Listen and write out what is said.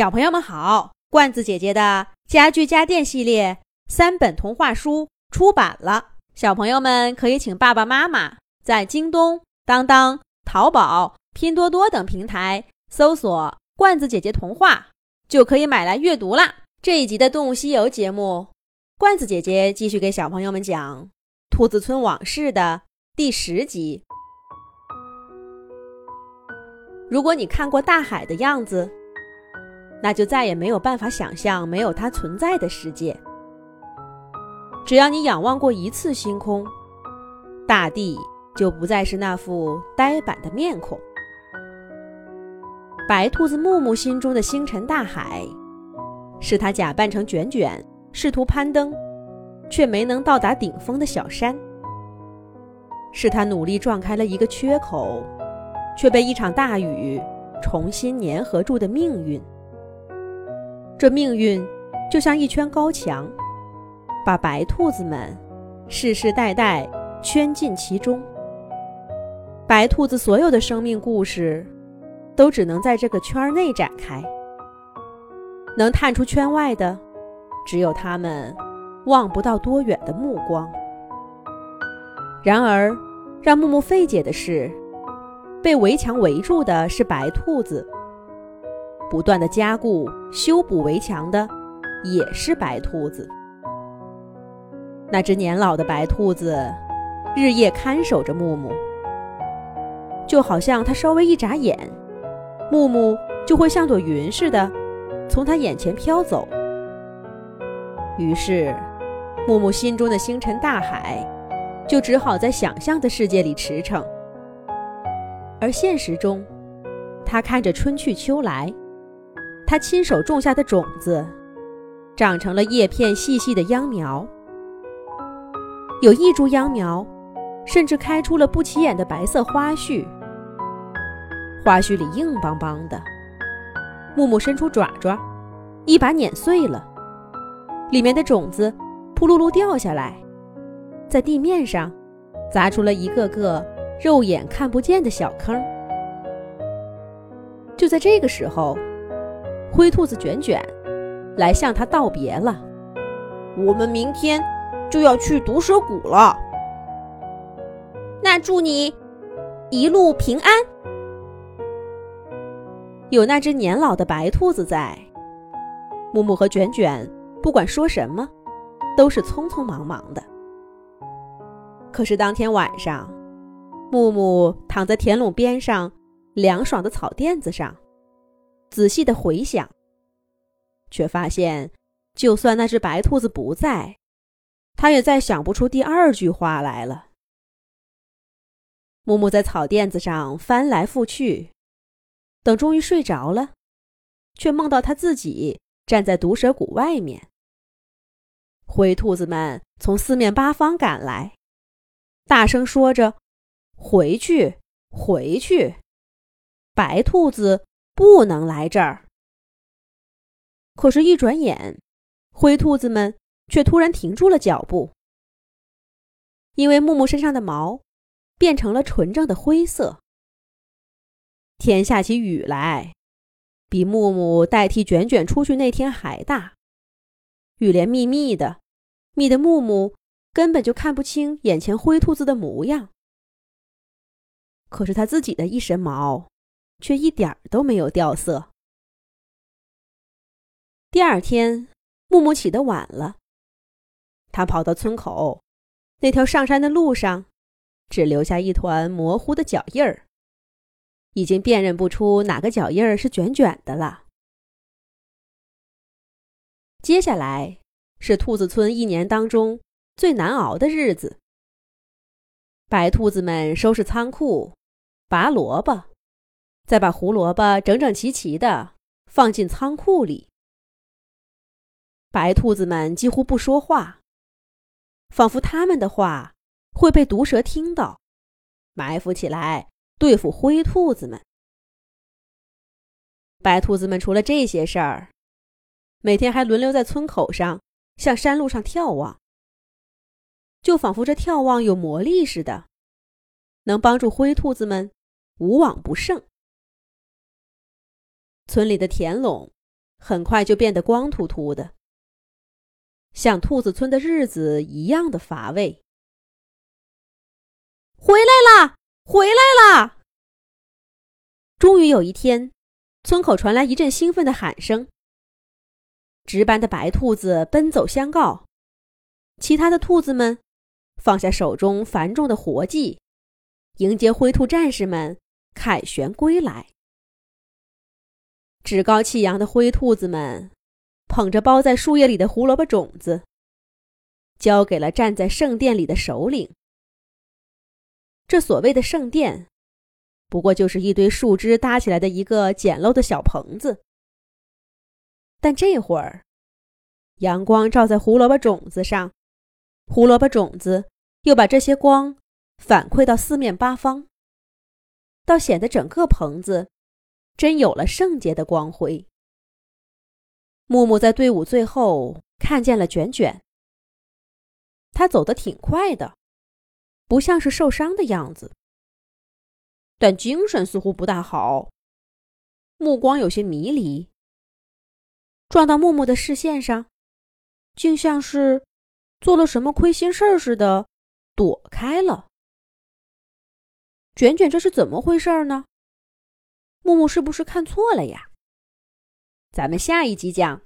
小朋友们好，罐子姐姐的家具家电系列三本童话书出版了，小朋友们可以请爸爸妈妈在京东、当当、淘宝、拼多多等平台搜索“罐子姐姐童话”，就可以买来阅读啦。这一集的《动物西游》节目，罐子姐姐继续给小朋友们讲《兔子村往事》的第十集。如果你看过大海的样子，那就再也没有办法想象没有它存在的世界。只要你仰望过一次星空，大地就不再是那副呆板的面孔。白兔子木木心中的星辰大海，是他假扮成卷卷，试图攀登，却没能到达顶峰的小山；是他努力撞开了一个缺口。却被一场大雨重新粘合住的命运。这命运就像一圈高墙，把白兔子们世世代代圈进其中。白兔子所有的生命故事，都只能在这个圈内展开。能探出圈外的，只有他们望不到多远的目光。然而，让木木费解的是。被围墙围住的是白兔子，不断的加固修补围墙的也是白兔子。那只年老的白兔子日夜看守着木木，就好像他稍微一眨眼，木木就会像朵云似的从他眼前飘走。于是，木木心中的星辰大海就只好在想象的世界里驰骋。而现实中，他看着春去秋来，他亲手种下的种子，长成了叶片细细的秧苗。有一株秧苗，甚至开出了不起眼的白色花絮。花絮里硬邦邦的，木木伸出爪爪，一把碾碎了，里面的种子扑噜噜掉下来，在地面上砸出了一个个。肉眼看不见的小坑。就在这个时候，灰兔子卷卷来向他道别了。我们明天就要去毒蛇谷了。那祝你一路平安。有那只年老的白兔子在，木木和卷卷不管说什么，都是匆匆忙忙的。可是当天晚上。木木躺在田垄边上凉爽的草垫子上，仔细的回想，却发现，就算那只白兔子不在，他也再想不出第二句话来了。木木在草垫子上翻来覆去，等终于睡着了，却梦到他自己站在毒蛇谷外面，灰兔子们从四面八方赶来，大声说着。回去，回去！白兔子不能来这儿。可是，一转眼，灰兔子们却突然停住了脚步，因为木木身上的毛变成了纯正的灰色。天下起雨来，比木木代替卷卷出去那天还大。雨帘密密的，密的木木根本就看不清眼前灰兔子的模样。可是他自己的一身毛，却一点儿都没有掉色。第二天，木木起得晚了，他跑到村口，那条上山的路上，只留下一团模糊的脚印儿，已经辨认不出哪个脚印儿是卷卷的了。接下来是兔子村一年当中最难熬的日子。白兔子们收拾仓库。拔萝卜，再把胡萝卜整整齐齐的放进仓库里。白兔子们几乎不说话，仿佛他们的话会被毒蛇听到，埋伏起来对付灰兔子们。白兔子们除了这些事儿，每天还轮流在村口上向山路上眺望，就仿佛这眺望有魔力似的，能帮助灰兔子们。无往不胜。村里的田垄很快就变得光秃秃的，像兔子村的日子一样的乏味。回来啦！回来啦！终于有一天，村口传来一阵兴奋的喊声。值班的白兔子奔走相告，其他的兔子们放下手中繁重的活计，迎接灰兔战士们凯旋归来。趾高气扬的灰兔子们捧着包在树叶里的胡萝卜种子，交给了站在圣殿里的首领。这所谓的圣殿，不过就是一堆树枝搭起来的一个简陋的小棚子。但这会儿，阳光照在胡萝卜种子上，胡萝卜种子又把这些光反馈到四面八方，倒显得整个棚子真有了圣洁的光辉。木木在队伍最后看见了卷卷，他走得挺快的，不像是受伤的样子，但精神似乎不大好，目光有些迷离。撞到木木的视线上，竟像是做了什么亏心事儿似的，躲开了。卷卷，这是怎么回事呢？木木是不是看错了呀？咱们下一集讲。